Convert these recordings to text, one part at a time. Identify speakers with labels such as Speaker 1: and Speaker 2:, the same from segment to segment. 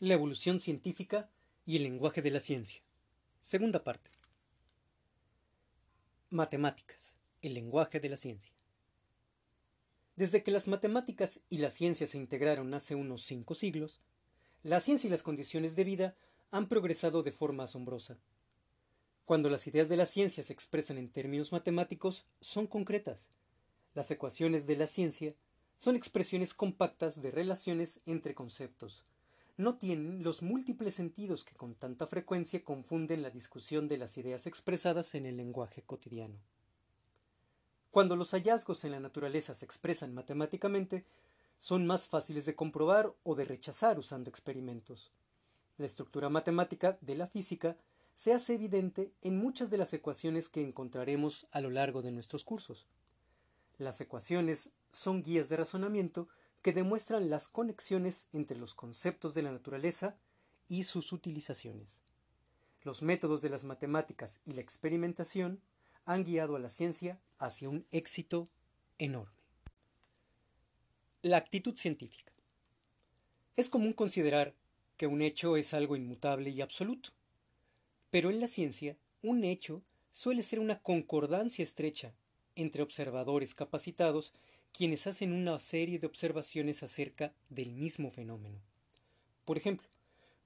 Speaker 1: La evolución científica y el lenguaje de la ciencia. Segunda parte. Matemáticas. El lenguaje de la ciencia. Desde que las matemáticas y la ciencia se integraron hace unos cinco siglos, la ciencia y las condiciones de vida han progresado de forma asombrosa. Cuando las ideas de la ciencia se expresan en términos matemáticos, son concretas. Las ecuaciones de la ciencia son expresiones compactas de relaciones entre conceptos, no tienen los múltiples sentidos que con tanta frecuencia confunden la discusión de las ideas expresadas en el lenguaje cotidiano. Cuando los hallazgos en la naturaleza se expresan matemáticamente, son más fáciles de comprobar o de rechazar usando experimentos. La estructura matemática de la física se hace evidente en muchas de las ecuaciones que encontraremos a lo largo de nuestros cursos. Las ecuaciones son guías de razonamiento que demuestran las conexiones entre los conceptos de la naturaleza y sus utilizaciones. Los métodos de las matemáticas y la experimentación han guiado a la ciencia hacia un éxito enorme. La actitud científica. Es común considerar que un hecho es algo inmutable y absoluto, pero en la ciencia un hecho suele ser una concordancia estrecha entre observadores capacitados quienes hacen una serie de observaciones acerca del mismo fenómeno. Por ejemplo,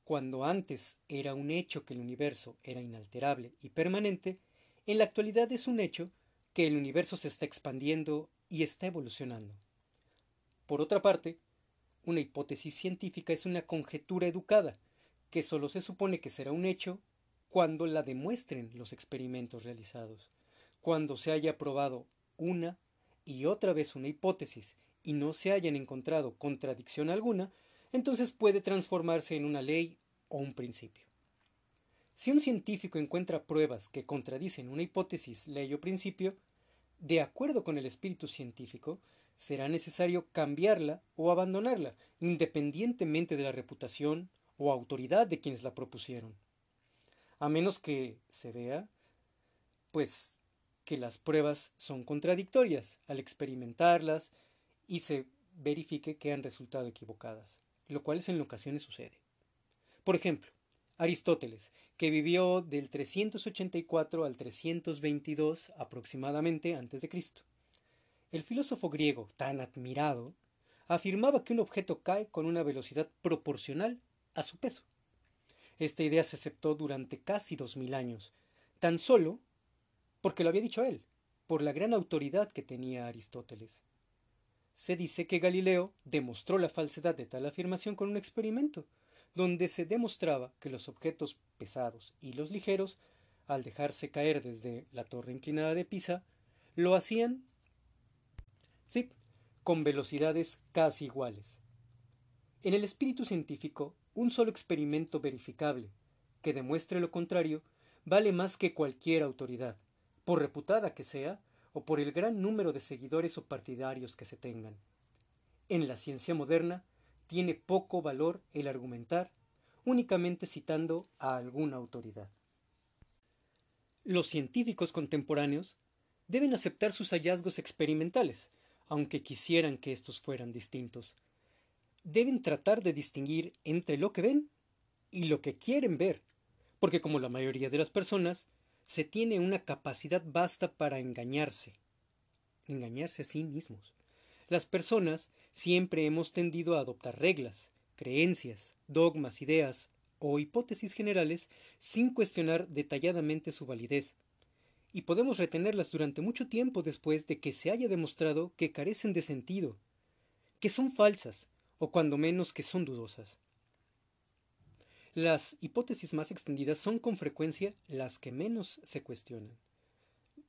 Speaker 1: cuando antes era un hecho que el universo era inalterable y permanente, en la actualidad es un hecho que el universo se está expandiendo y está evolucionando. Por otra parte, una hipótesis científica es una conjetura educada, que sólo se supone que será un hecho cuando la demuestren los experimentos realizados, cuando se haya probado una y otra vez una hipótesis y no se hayan encontrado contradicción alguna, entonces puede transformarse en una ley o un principio. Si un científico encuentra pruebas que contradicen una hipótesis, ley o principio, de acuerdo con el espíritu científico, será necesario cambiarla o abandonarla, independientemente de la reputación o autoridad de quienes la propusieron. A menos que se vea, pues que las pruebas son contradictorias al experimentarlas y se verifique que han resultado equivocadas, lo cual en ocasiones sucede. Por ejemplo, Aristóteles, que vivió del 384 al 322 aproximadamente antes de Cristo. El filósofo griego, tan admirado, afirmaba que un objeto cae con una velocidad proporcional a su peso. Esta idea se aceptó durante casi dos mil años, tan solo porque lo había dicho él, por la gran autoridad que tenía Aristóteles. Se dice que Galileo demostró la falsedad de tal afirmación con un experimento, donde se demostraba que los objetos pesados y los ligeros, al dejarse caer desde la torre inclinada de Pisa, lo hacían, sí, con velocidades casi iguales. En el espíritu científico, un solo experimento verificable, que demuestre lo contrario, vale más que cualquier autoridad por reputada que sea, o por el gran número de seguidores o partidarios que se tengan. En la ciencia moderna tiene poco valor el argumentar únicamente citando a alguna autoridad. Los científicos contemporáneos deben aceptar sus hallazgos experimentales, aunque quisieran que estos fueran distintos. Deben tratar de distinguir entre lo que ven y lo que quieren ver, porque como la mayoría de las personas, se tiene una capacidad vasta para engañarse, engañarse a sí mismos. Las personas siempre hemos tendido a adoptar reglas, creencias, dogmas, ideas o hipótesis generales sin cuestionar detalladamente su validez, y podemos retenerlas durante mucho tiempo después de que se haya demostrado que carecen de sentido, que son falsas, o cuando menos que son dudosas. Las hipótesis más extendidas son con frecuencia las que menos se cuestionan.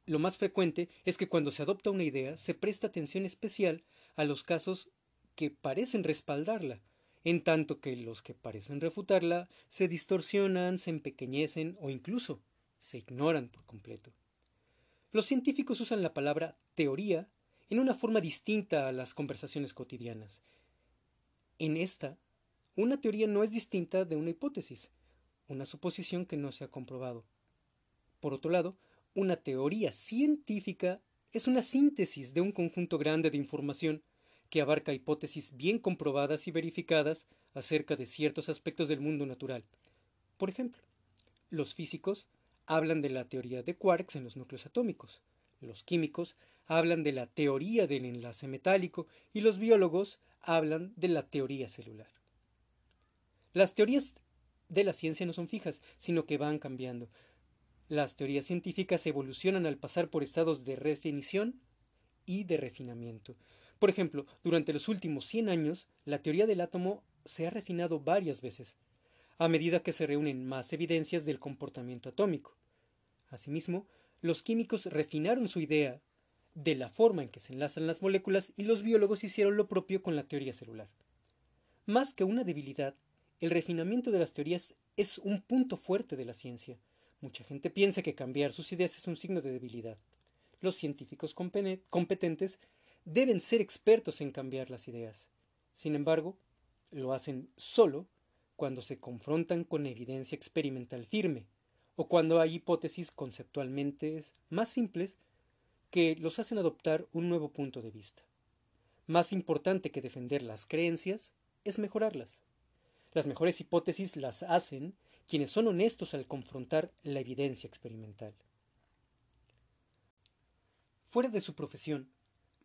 Speaker 1: Lo más frecuente es que cuando se adopta una idea se presta atención especial a los casos que parecen respaldarla, en tanto que los que parecen refutarla se distorsionan, se empequeñecen o incluso se ignoran por completo. Los científicos usan la palabra teoría en una forma distinta a las conversaciones cotidianas. En esta una teoría no es distinta de una hipótesis, una suposición que no se ha comprobado. Por otro lado, una teoría científica es una síntesis de un conjunto grande de información que abarca hipótesis bien comprobadas y verificadas acerca de ciertos aspectos del mundo natural. Por ejemplo, los físicos hablan de la teoría de quarks en los núcleos atómicos, los químicos hablan de la teoría del enlace metálico y los biólogos hablan de la teoría celular. Las teorías de la ciencia no son fijas, sino que van cambiando. Las teorías científicas evolucionan al pasar por estados de definición y de refinamiento. Por ejemplo, durante los últimos 100 años, la teoría del átomo se ha refinado varias veces, a medida que se reúnen más evidencias del comportamiento atómico. Asimismo, los químicos refinaron su idea de la forma en que se enlazan las moléculas y los biólogos hicieron lo propio con la teoría celular. Más que una debilidad, el refinamiento de las teorías es un punto fuerte de la ciencia. Mucha gente piensa que cambiar sus ideas es un signo de debilidad. Los científicos competentes deben ser expertos en cambiar las ideas. Sin embargo, lo hacen solo cuando se confrontan con evidencia experimental firme o cuando hay hipótesis conceptualmente más simples que los hacen adoptar un nuevo punto de vista. Más importante que defender las creencias es mejorarlas. Las mejores hipótesis las hacen quienes son honestos al confrontar la evidencia experimental. Fuera de su profesión,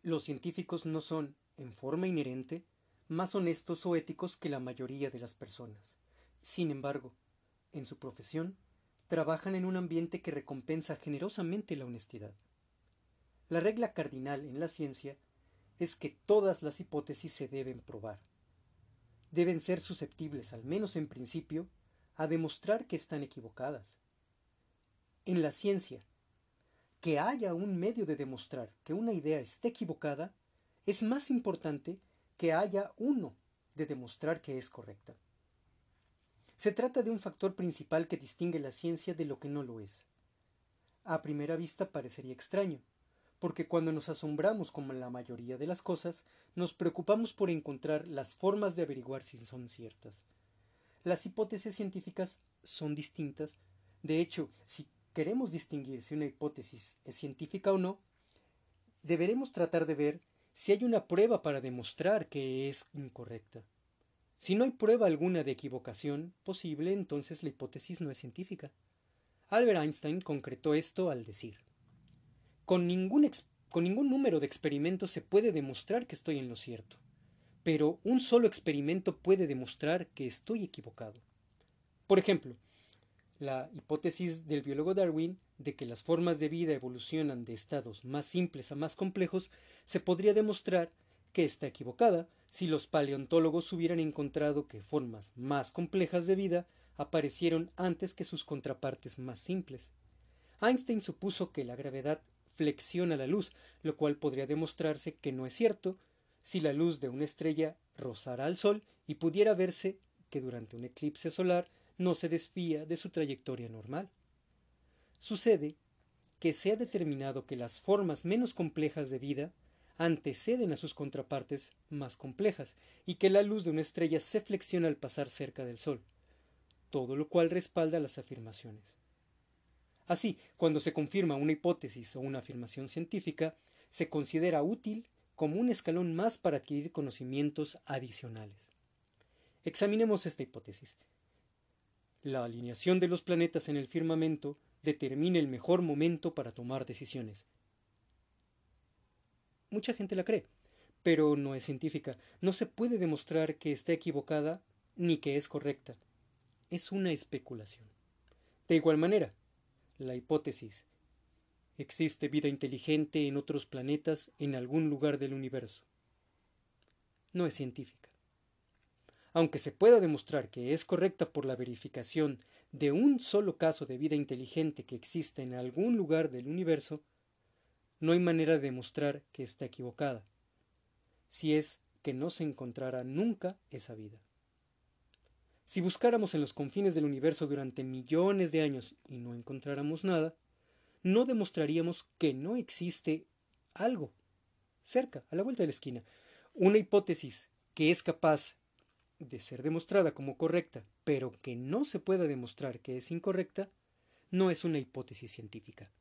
Speaker 1: los científicos no son, en forma inherente, más honestos o éticos que la mayoría de las personas. Sin embargo, en su profesión, trabajan en un ambiente que recompensa generosamente la honestidad. La regla cardinal en la ciencia es que todas las hipótesis se deben probar. Deben ser susceptibles, al menos en principio, a demostrar que están equivocadas. En la ciencia, que haya un medio de demostrar que una idea esté equivocada es más importante que haya uno de demostrar que es correcta. Se trata de un factor principal que distingue la ciencia de lo que no lo es. A primera vista parecería extraño, porque cuando nos asombramos como la mayoría de las cosas, nos preocupamos por encontrar las formas de averiguar si son ciertas. Las hipótesis científicas son distintas. De hecho, si queremos distinguir si una hipótesis es científica o no, deberemos tratar de ver si hay una prueba para demostrar que es incorrecta. Si no hay prueba alguna de equivocación posible, entonces la hipótesis no es científica. Albert Einstein concretó esto al decir, con ningún, con ningún número de experimentos se puede demostrar que estoy en lo cierto, pero un solo experimento puede demostrar que estoy equivocado. Por ejemplo, la hipótesis del biólogo Darwin de que las formas de vida evolucionan de estados más simples a más complejos se podría demostrar que está equivocada si los paleontólogos hubieran encontrado que formas más complejas de vida aparecieron antes que sus contrapartes más simples. Einstein supuso que la gravedad flexiona la luz, lo cual podría demostrarse que no es cierto si la luz de una estrella rozara al Sol y pudiera verse que durante un eclipse solar no se desvía de su trayectoria normal. Sucede que se ha determinado que las formas menos complejas de vida anteceden a sus contrapartes más complejas y que la luz de una estrella se flexiona al pasar cerca del Sol, todo lo cual respalda las afirmaciones. Así, cuando se confirma una hipótesis o una afirmación científica, se considera útil como un escalón más para adquirir conocimientos adicionales. Examinemos esta hipótesis. La alineación de los planetas en el firmamento determina el mejor momento para tomar decisiones. Mucha gente la cree, pero no es científica. No se puede demostrar que esté equivocada ni que es correcta. Es una especulación. De igual manera, la hipótesis ¿Existe vida inteligente en otros planetas en algún lugar del universo? No es científica aunque se pueda demostrar que es correcta por la verificación de un solo caso de vida inteligente que existe en algún lugar del universo, no hay manera de demostrar que está equivocada, si es que no se encontrará nunca esa vida. Si buscáramos en los confines del universo durante millones de años y no encontráramos nada, no demostraríamos que no existe algo cerca, a la vuelta de la esquina, una hipótesis que es capaz de ser demostrada como correcta, pero que no se pueda demostrar que es incorrecta, no es una hipótesis científica.